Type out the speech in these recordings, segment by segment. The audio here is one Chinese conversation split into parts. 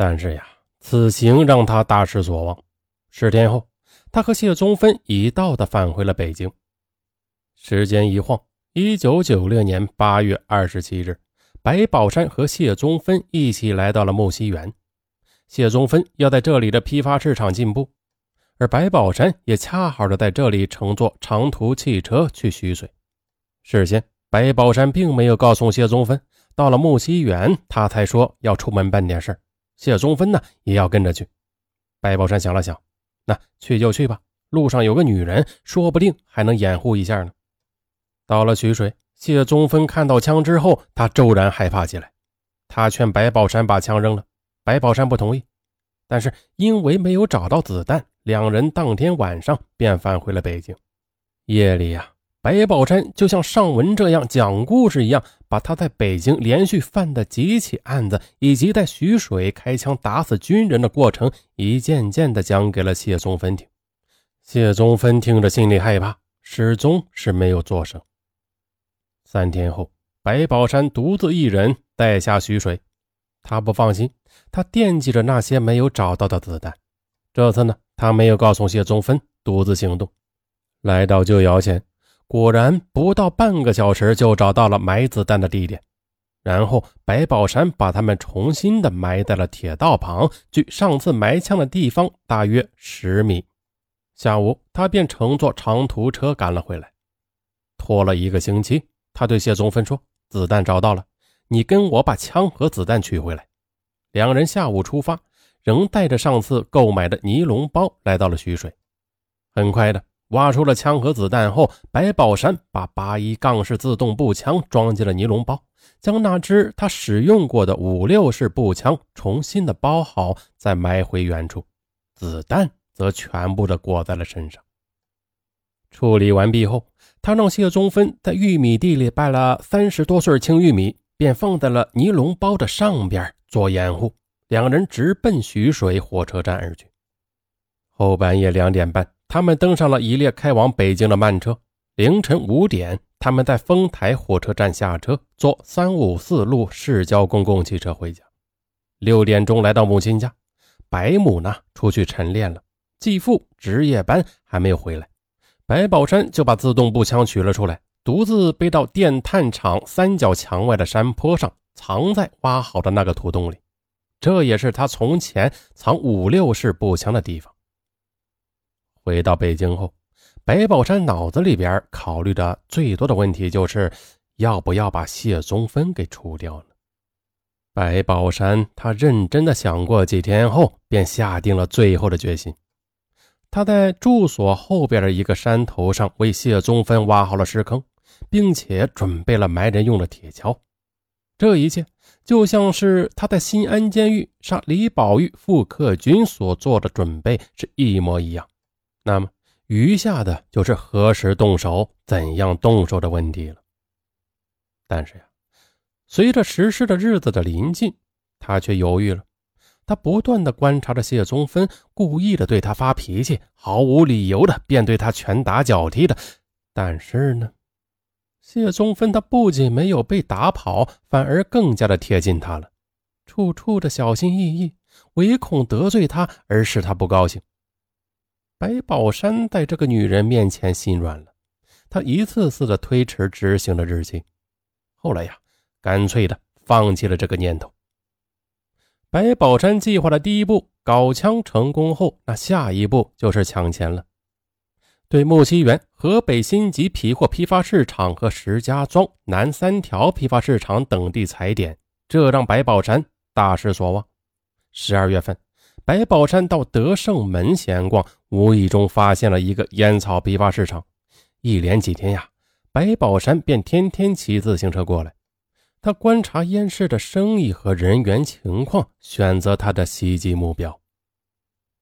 但是呀，此行让他大失所望。十天后，他和谢宗芬一道的返回了北京。时间一晃，一九九六年八月二十七日，白宝山和谢宗芬一起来到了木樨园。谢宗芬要在这里的批发市场进步，而白宝山也恰好的在这里乘坐长途汽车去徐水。事先，白宝山并没有告诉谢宗芬，到了木樨园，他才说要出门办点事谢宗芬呢，也要跟着去。白宝山想了想，那去就去吧，路上有个女人，说不定还能掩护一下呢。到了徐水，谢宗芬看到枪之后，他骤然害怕起来。他劝白宝山把枪扔了。白宝山不同意，但是因为没有找到子弹，两人当天晚上便返回了北京。夜里呀，白宝山就像上文这样讲故事一样，把他在北京连续犯的几起案子，以及在徐水开枪打死军人的过程，一件件的讲给了谢宗芬听。谢宗芬听着心里害怕，始终是没有作声。三天后，白宝山独自一人带下徐水。他不放心，他惦记着那些没有找到的子弹。这次呢，他没有告诉谢宗芬，独自行动，来到旧窑前，果然不到半个小时就找到了埋子弹的地点。然后白宝山把他们重新的埋在了铁道旁，距上次埋枪的地方大约十米。下午，他便乘坐长途车赶了回来。拖了一个星期，他对谢宗芬说：“子弹找到了。”你跟我把枪和子弹取回来。两人下午出发，仍带着上次购买的尼龙包来到了徐水。很快的，挖出了枪和子弹后，白宝山把八一杠式自动步枪装进了尼龙包，将那支他使用过的五六式步枪重新的包好，再埋回原处。子弹则全部的裹在了身上。处理完毕后，他让谢宗芬在玉米地里掰了三十多穗青玉米。便放在了尼龙包的上边做掩护，两人直奔徐水火车站而去。后半夜两点半，他们登上了一列开往北京的慢车。凌晨五点，他们在丰台火车站下车，坐三五四路市郊公共汽车回家。六点钟来到母亲家，白母呢出去晨练了，继父值夜班还没有回来，白宝山就把自动步枪取了出来。独自背到电炭厂三角墙外的山坡上，藏在挖好的那个土洞里。这也是他从前藏五六式步枪的地方。回到北京后，白宝山脑子里边考虑的最多的问题就是，要不要把谢宗芬给除掉呢？白宝山他认真的想过几天后，便下定了最后的决心。他在住所后边的一个山头上为谢宗芬挖好了尸坑。并且准备了埋人用的铁锹，这一切就像是他在新安监狱杀李宝玉、傅克军所做的准备是一模一样。那么，余下的就是何时动手、怎样动手的问题了。但是呀，随着实施的日子的临近，他却犹豫了。他不断的观察着谢宗芬，故意的对他发脾气，毫无理由的便对他拳打脚踢的。但是呢？谢宗芬，他不仅没有被打跑，反而更加的贴近他了，处处的小心翼翼，唯恐得罪他而使他不高兴。白宝山在这个女人面前心软了，他一次次的推迟执行了日期，后来呀，干脆的放弃了这个念头。白宝山计划的第一步搞枪成功后，那下一步就是抢钱了。对木樨园、河北新集皮货批发市场和石家庄南三条批发市场等地踩点，这让白宝山大失所望。十二月份，白宝山到德胜门闲逛，无意中发现了一个烟草批发市场。一连几天呀，白宝山便天天骑自行车过来。他观察烟市的生意和人员情况，选择他的袭击目标。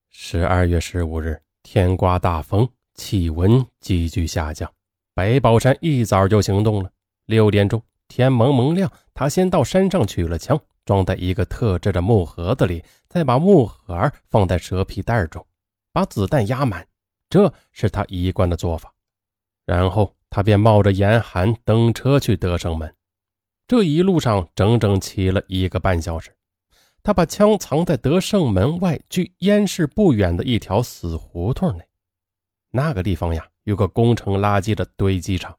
十二月十五日，天刮大风。气温急剧下降，白宝山一早就行动了。六点钟，天蒙蒙亮，他先到山上取了枪，装在一个特制的木盒子里，再把木盒放在蛇皮袋中，把子弹压满。这是他一贯的做法。然后他便冒着严寒登车去德胜门。这一路上整整骑了一个半小时。他把枪藏在德胜门外距烟市不远的一条死胡同内。那个地方呀，有个工程垃圾的堆积场。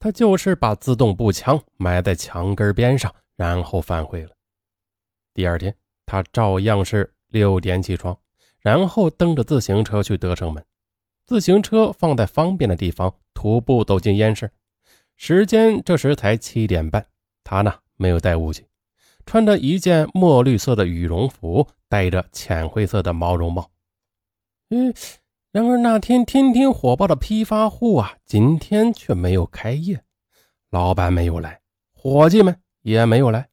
他就是把自动步枪埋在墙根边上，然后返回了。第二天，他照样是六点起床，然后蹬着自行车去德胜门。自行车放在方便的地方，徒步走进烟市。时间这时才七点半，他呢没有带武器，穿着一件墨绿色的羽绒服，戴着浅灰色的毛绒帽。嗯，然而那天天天火爆的批发户啊，今天却没有开业，老板没有来，伙计们也没有来，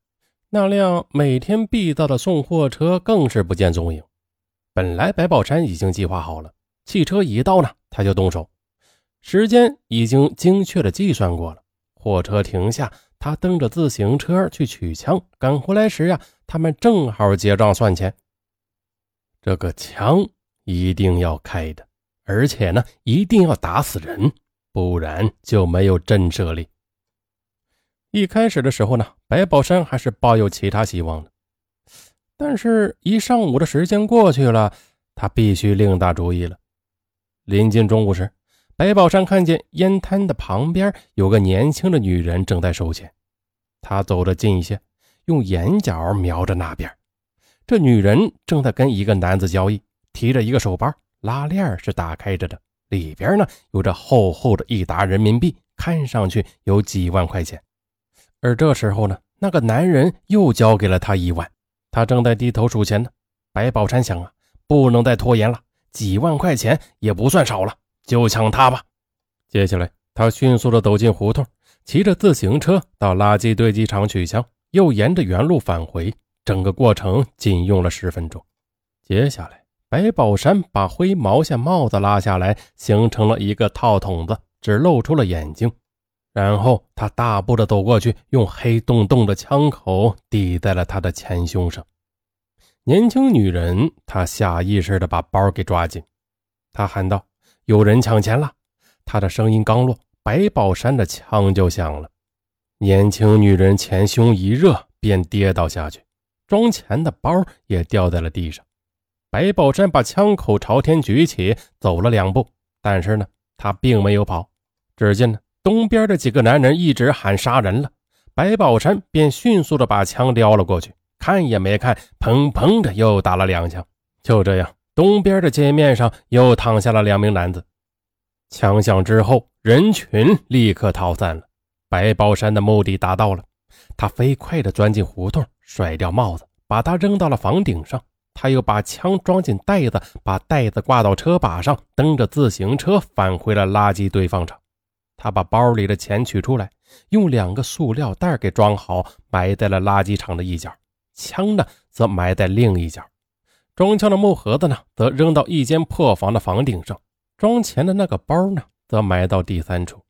那辆每天必到的送货车更是不见踪影。本来白宝山已经计划好了，汽车一到呢，他就动手。时间已经精确的计算过了，货车停下，他蹬着自行车去取枪。赶回来时呀，他们正好结账算钱。这个枪一定要开的，而且呢，一定要打死人，不然就没有震慑力。一开始的时候呢，白宝山还是抱有其他希望的，但是，一上午的时间过去了，他必须另打主意了。临近中午时。白宝山看见烟摊的旁边有个年轻的女人正在收钱，他走得近一些，用眼角瞄着那边。这女人正在跟一个男子交易，提着一个手包，拉链是打开着的，里边呢有着厚厚的一沓人民币，看上去有几万块钱。而这时候呢，那个男人又交给了他一万，他正在低头数钱呢。白宝山想啊，不能再拖延了，几万块钱也不算少了。就抢他吧！接下来，他迅速地走进胡同，骑着自行车到垃圾堆积场取枪，又沿着原路返回。整个过程仅用了十分钟。接下来，白宝山把灰毛线帽子拉下来，形成了一个套筒子，只露出了眼睛。然后，他大步地走过去，用黑洞洞的枪口抵在了他的前胸上。年轻女人，她下意识地把包给抓紧，她喊道。有人抢钱了！他的声音刚落，白宝山的枪就响了。年轻女人前胸一热，便跌倒下去，装钱的包也掉在了地上。白宝山把枪口朝天举起，走了两步，但是呢，他并没有跑。只见呢，东边的几个男人一直喊杀人了，白宝山便迅速的把枪撩了过去，看也没看，砰砰的又打了两枪。就这样。东边的街面上又躺下了两名男子，枪响之后，人群立刻逃散了。白宝山的目的达到了，他飞快地钻进胡同，甩掉帽子，把它扔到了房顶上。他又把枪装进袋子，把袋子挂到车把上，蹬着自行车返回了垃圾堆放场。他把包里的钱取出来，用两个塑料袋给装好，埋在了垃圾场的一角。枪呢，则埋在另一角。装枪的木盒子呢，则扔到一间破房的房顶上；装钱的那个包呢，则埋到第三处。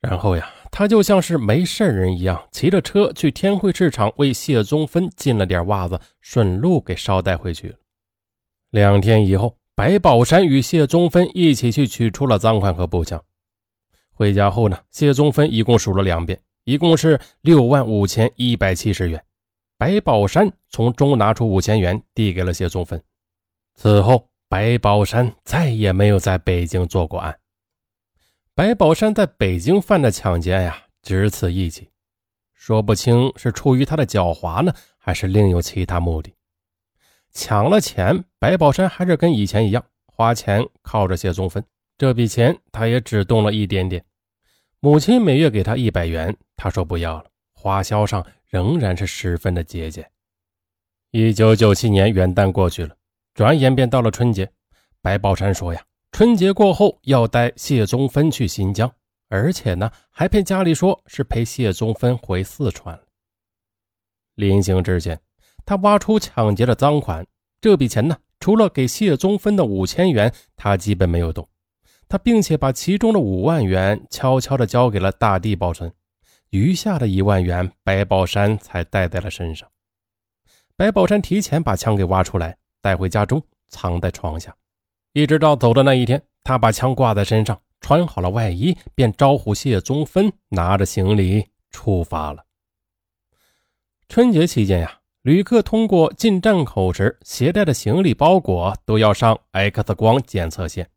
然后呀，他就像是没事人一样，骑着车去天汇市场为谢宗芬进了点袜子，顺路给捎带回去了。两天以后，白宝山与谢宗芬一起去取出了赃款和步枪。回家后呢，谢宗芬一共数了两遍，一共是六万五千一百七十元。白宝山从中拿出五千元，递给了谢宗芬。此后，白宝山再也没有在北京做过案。白宝山在北京犯的抢劫呀，只此一起，说不清是出于他的狡猾呢，还是另有其他目的。抢了钱，白宝山还是跟以前一样，花钱靠着谢宗芬。这笔钱他也只动了一点点。母亲每月给他一百元，他说不要了，花销上。仍然是十分的节俭。一九九七年元旦过去了，转眼便到了春节。白宝山说：“呀，春节过后要带谢宗芬去新疆，而且呢，还骗家里说是陪谢宗芬回四川。”临行之前，他挖出抢劫的赃款，这笔钱呢，除了给谢宗芬的五千元，他基本没有动。他并且把其中的五万元悄悄地交给了大地保存。余下的一万元，白宝山才带在了身上。白宝山提前把枪给挖出来，带回家中，藏在床下。一直到走的那一天，他把枪挂在身上，穿好了外衣，便招呼谢宗芬拿着行李出发了。春节期间呀，旅客通过进站口时携带的行李包裹都要上 X 光检测线，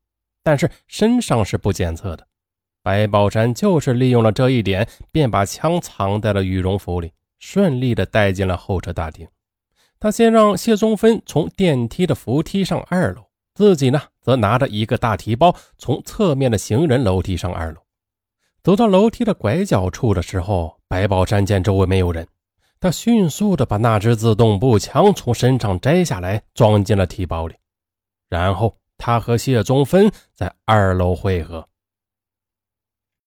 但是身上是不检测的。白宝山就是利用了这一点，便把枪藏在了羽绒服里，顺利的带进了候车大厅。他先让谢宗芬从电梯的扶梯上二楼，自己呢则拿着一个大提包从侧面的行人楼梯上二楼。走到楼梯的拐角处的时候，白宝山见周围没有人，他迅速的把那支自动步枪从身上摘下来，装进了提包里，然后他和谢宗芬在二楼会合。